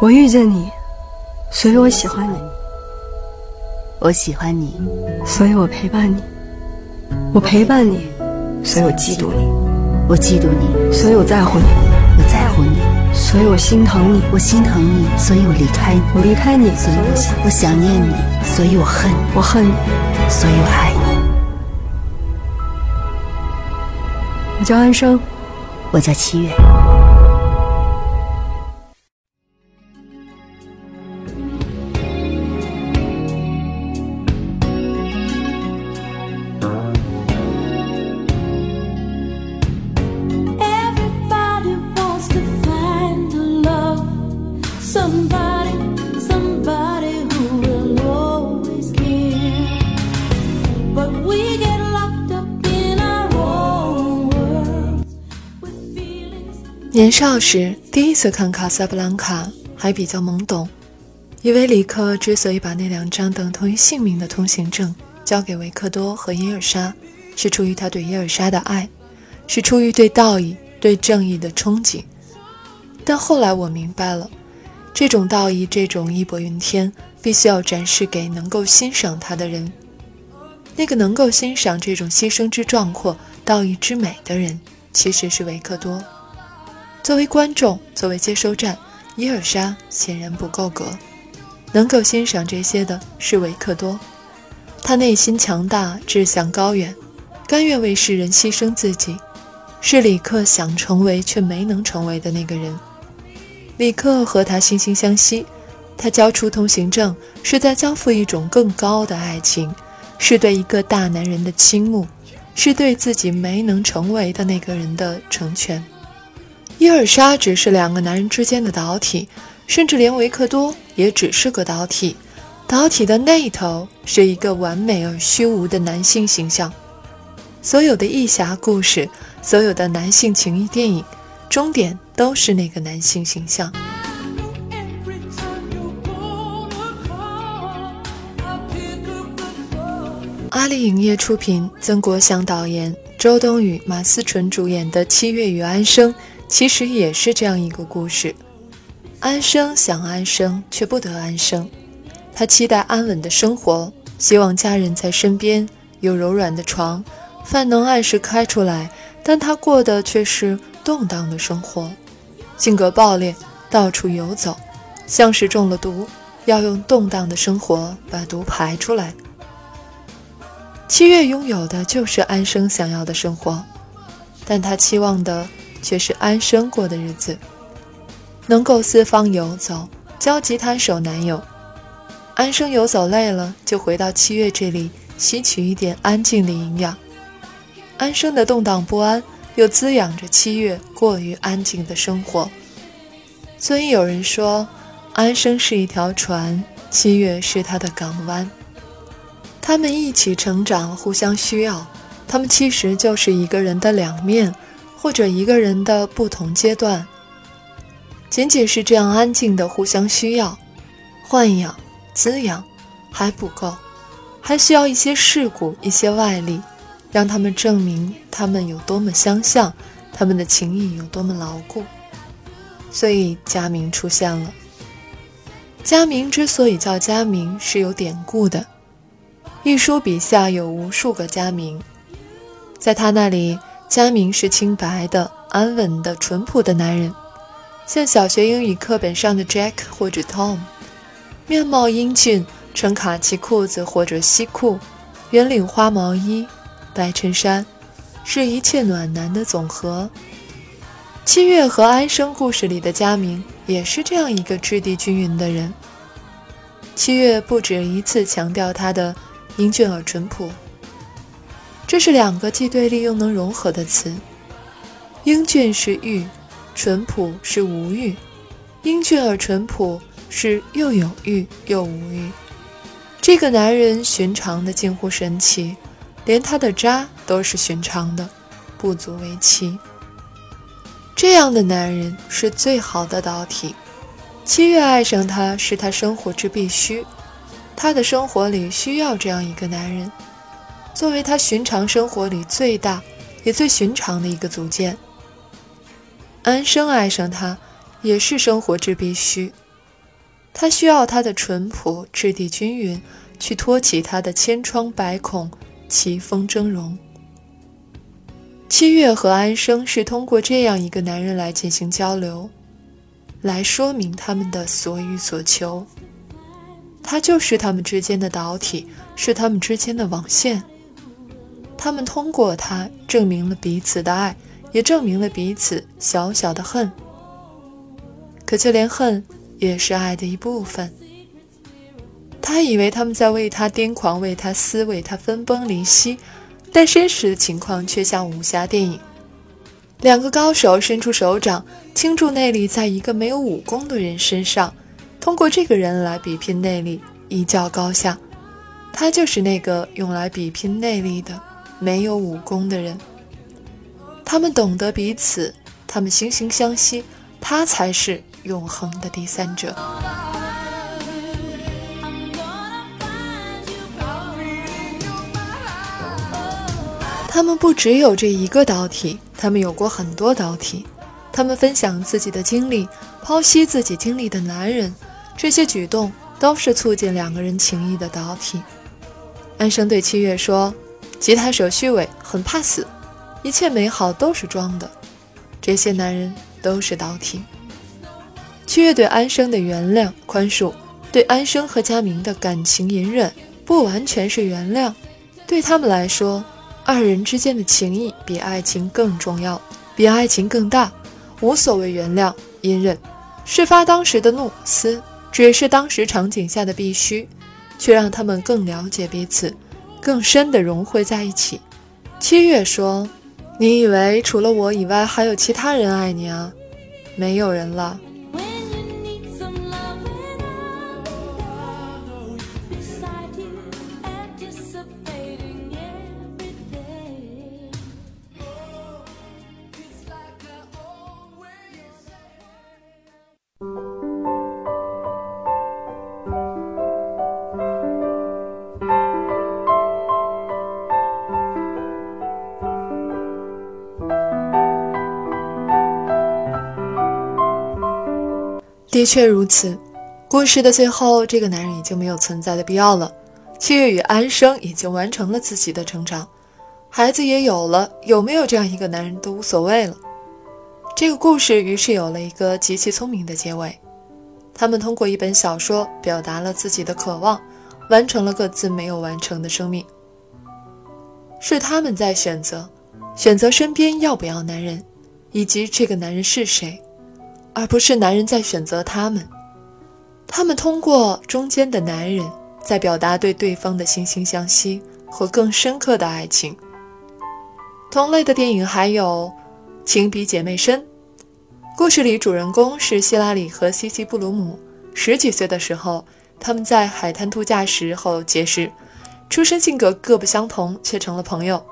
我遇见你，所以我喜欢你；我喜欢你，所以我陪伴你；我陪伴你，所以我嫉妒你；我嫉妒你，所以我在乎你；我在乎你，所以我心疼你；我心疼你，所以我离开你；我离开你，所以我想我想念你，所以我恨你；我恨你，所以我爱你。我叫安生，我叫七月。年少时第一次看《卡萨布兰卡》，还比较懵懂，以为里克之所以把那两张等同于性命的通行证交给维克多和伊尔莎，是出于他对伊尔莎的爱，是出于对道义、对正义的憧憬。但后来我明白了，这种道义、这种义薄云天，必须要展示给能够欣赏他的人。那个能够欣赏这种牺牲之壮阔、道义之美的人，其实是维克多。作为观众，作为接收站，伊尔莎显然不够格。能够欣赏这些的是维克多，他内心强大，志向高远，甘愿为世人牺牲自己，是里克想成为却没能成为的那个人。里克和他惺惺相惜，他交出通行证是在交付一种更高的爱情，是对一个大男人的倾慕，是对自己没能成为的那个人的成全。伊尔莎只是两个男人之间的导体，甚至连维克多也只是个导体。导体的那头是一个完美而虚无的男性形象。所有的义侠故事，所有的男性情谊电影，终点都是那个男性形象。阿里影业出品，曾国祥导演，周冬雨、马思纯主演的《七月与安生》。其实也是这样一个故事：安生想安生，却不得安生。他期待安稳的生活，希望家人在身边，有柔软的床，饭能按时开出来。但他过的却是动荡的生活，性格暴烈，到处游走，像是中了毒，要用动荡的生活把毒排出来。七月拥有的就是安生想要的生活，但他期望的。却是安生过的日子，能够四方游走，交吉他手男友。安生游走累了，就回到七月这里，吸取一点安静的营养。安生的动荡不安，又滋养着七月过于安静的生活。所以有人说，安生是一条船，七月是他的港湾。他们一起成长，互相需要。他们其实就是一个人的两面。或者一个人的不同阶段，仅仅是这样安静的互相需要、豢养、滋养还不够，还需要一些事故、一些外力，让他们证明他们有多么相像，他们的情谊有多么牢固。所以佳明出现了。佳明之所以叫佳明，是有典故的。一书笔下有无数个佳明，在他那里。佳明是清白的、安稳的、淳朴的男人，像小学英语课本上的 Jack 或者 Tom，面貌英俊，穿卡其裤子或者西裤，圆领花毛衣，白衬衫，是一切暖男的总和。七月和安生故事里的佳明也是这样一个质地均匀的人。七月不止一次强调他的英俊而淳朴。这是两个既对立又能融合的词。英俊是欲，淳朴是无欲。英俊而淳朴是又有欲又无欲。这个男人寻常的近乎神奇，连他的渣都是寻常的，不足为奇。这样的男人是最好的导体。七月爱上他是他生活之必须，他的生活里需要这样一个男人。作为他寻常生活里最大也最寻常的一个组件，安生爱上他，也是生活之必须。他需要他的淳朴、质地均匀，去托起他的千疮百孔、奇峰峥嵘。七月和安生是通过这样一个男人来进行交流，来说明他们的所欲所求。他就是他们之间的导体，是他们之间的网线。他们通过他证明了彼此的爱，也证明了彼此小小的恨。可就连恨也是爱的一部分。他以为他们在为他癫狂，为他撕，为他分崩离析，但真实的情况却像武侠电影：两个高手伸出手掌，倾注内力在一个没有武功的人身上。通过这个人来比拼内力，一较高下。他就是那个用来比拼内力的没有武功的人。他们懂得彼此，他们惺惺相惜，他才是永恒的第三者。他们不只有这一个导体，他们有过很多导体。他们分享自己的经历，剖析自己经历的男人。这些举动都是促进两个人情谊的导体。安生对七月说：“吉他手虚伪，很怕死，一切美好都是装的。这些男人都是导体。”七月对安生的原谅、宽恕，对安生和佳明的感情隐忍，不完全是原谅。对他们来说，二人之间的情谊比爱情更重要，比爱情更大。无所谓原谅、隐忍，事发当时的怒撕。只是当时场景下的必须，却让他们更了解彼此，更深的融汇在一起。七月说：“你以为除了我以外还有其他人爱你啊？没有人了。”的确如此，故事的最后，这个男人已经没有存在的必要了。七月与安生已经完成了自己的成长，孩子也有了，有没有这样一个男人都无所谓了。这个故事于是有了一个极其聪明的结尾。他们通过一本小说表达了自己的渴望，完成了各自没有完成的生命。是他们在选择，选择身边要不要男人，以及这个男人是谁。而不是男人在选择他们，他们通过中间的男人在表达对对方的惺惺相惜和更深刻的爱情。同类的电影还有《情比姐妹深》，故事里主人公是希拉里和西西布鲁姆。十几岁的时候，他们在海滩度假时候结识，出身性格各不相同，却成了朋友。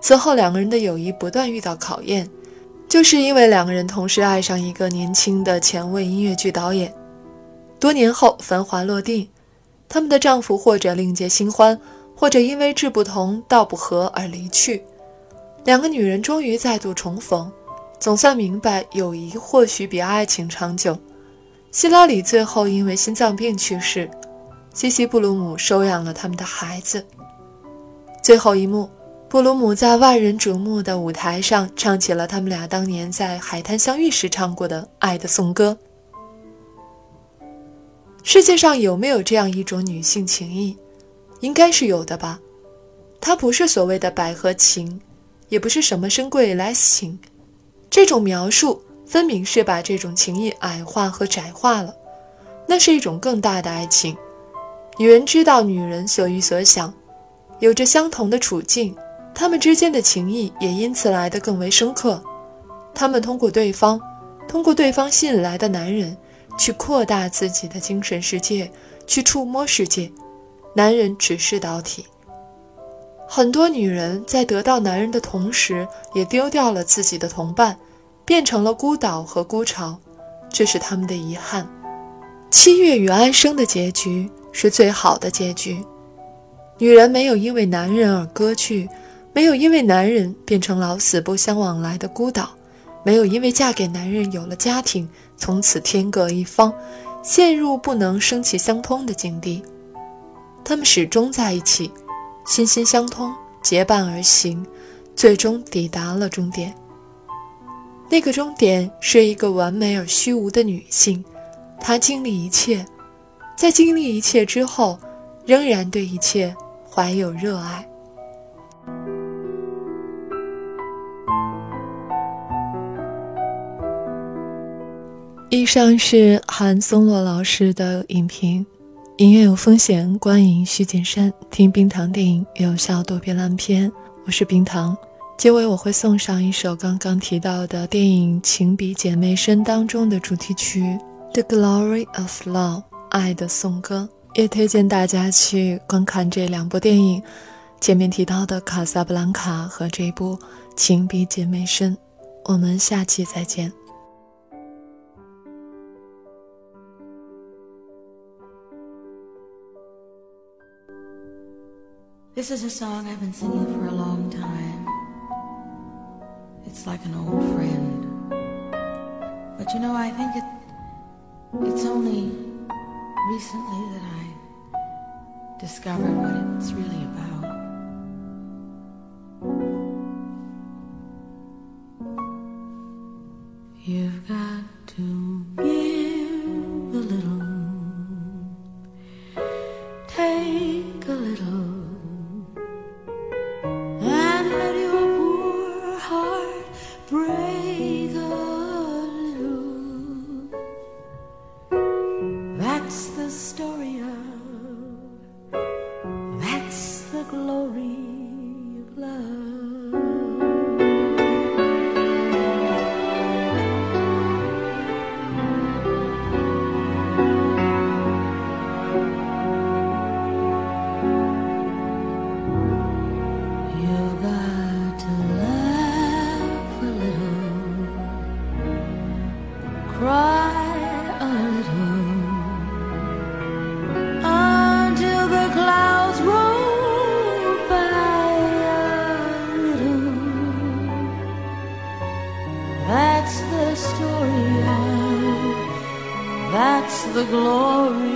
此后，两个人的友谊不断遇到考验。就是因为两个人同时爱上一个年轻的前卫音乐剧导演，多年后繁华落定，他们的丈夫或者另结新欢，或者因为志不同道不合而离去，两个女人终于再度重逢，总算明白友谊或许比爱情长久。希拉里最后因为心脏病去世，西西布鲁姆收养了他们的孩子。最后一幕。布鲁姆在万人瞩目的舞台上唱起了他们俩当年在海滩相遇时唱过的《爱的颂歌》。世界上有没有这样一种女性情谊？应该是有的吧。它不是所谓的百合情，也不是什么深贵 less 情。这种描述分明是把这种情谊矮化和窄化了。那是一种更大的爱情。女人知道女人所欲所想，有着相同的处境。他们之间的情谊也因此来得更为深刻。他们通过对方，通过对方吸引来的男人，去扩大自己的精神世界，去触摸世界。男人只是导体。很多女人在得到男人的同时，也丢掉了自己的同伴，变成了孤岛和孤巢，这是他们的遗憾。七月与安生的结局是最好的结局。女人没有因为男人而割去。没有因为男人变成老死不相往来的孤岛，没有因为嫁给男人有了家庭，从此天各一方，陷入不能生气相通的境地。他们始终在一起，心心相通，结伴而行，最终抵达了终点。那个终点是一个完美而虚无的女性，她经历一切，在经历一切之后，仍然对一切怀有热爱。以上是韩松洛老师的影评。音乐有风险，观影需谨慎。听冰糖电影有效躲避烂片。我是冰糖。结尾我会送上一首刚刚提到的电影《情比姐妹深》当中的主题曲《The Glory of Love》爱的颂歌。也推荐大家去观看这两部电影，前面提到的《卡萨布兰卡》和这部《情比姐妹深》。我们下期再见。This is a song I've been singing for a long time. It's like an old friend. But you know, I think it it's only recently that I discovered what it's really about. You've got to the glory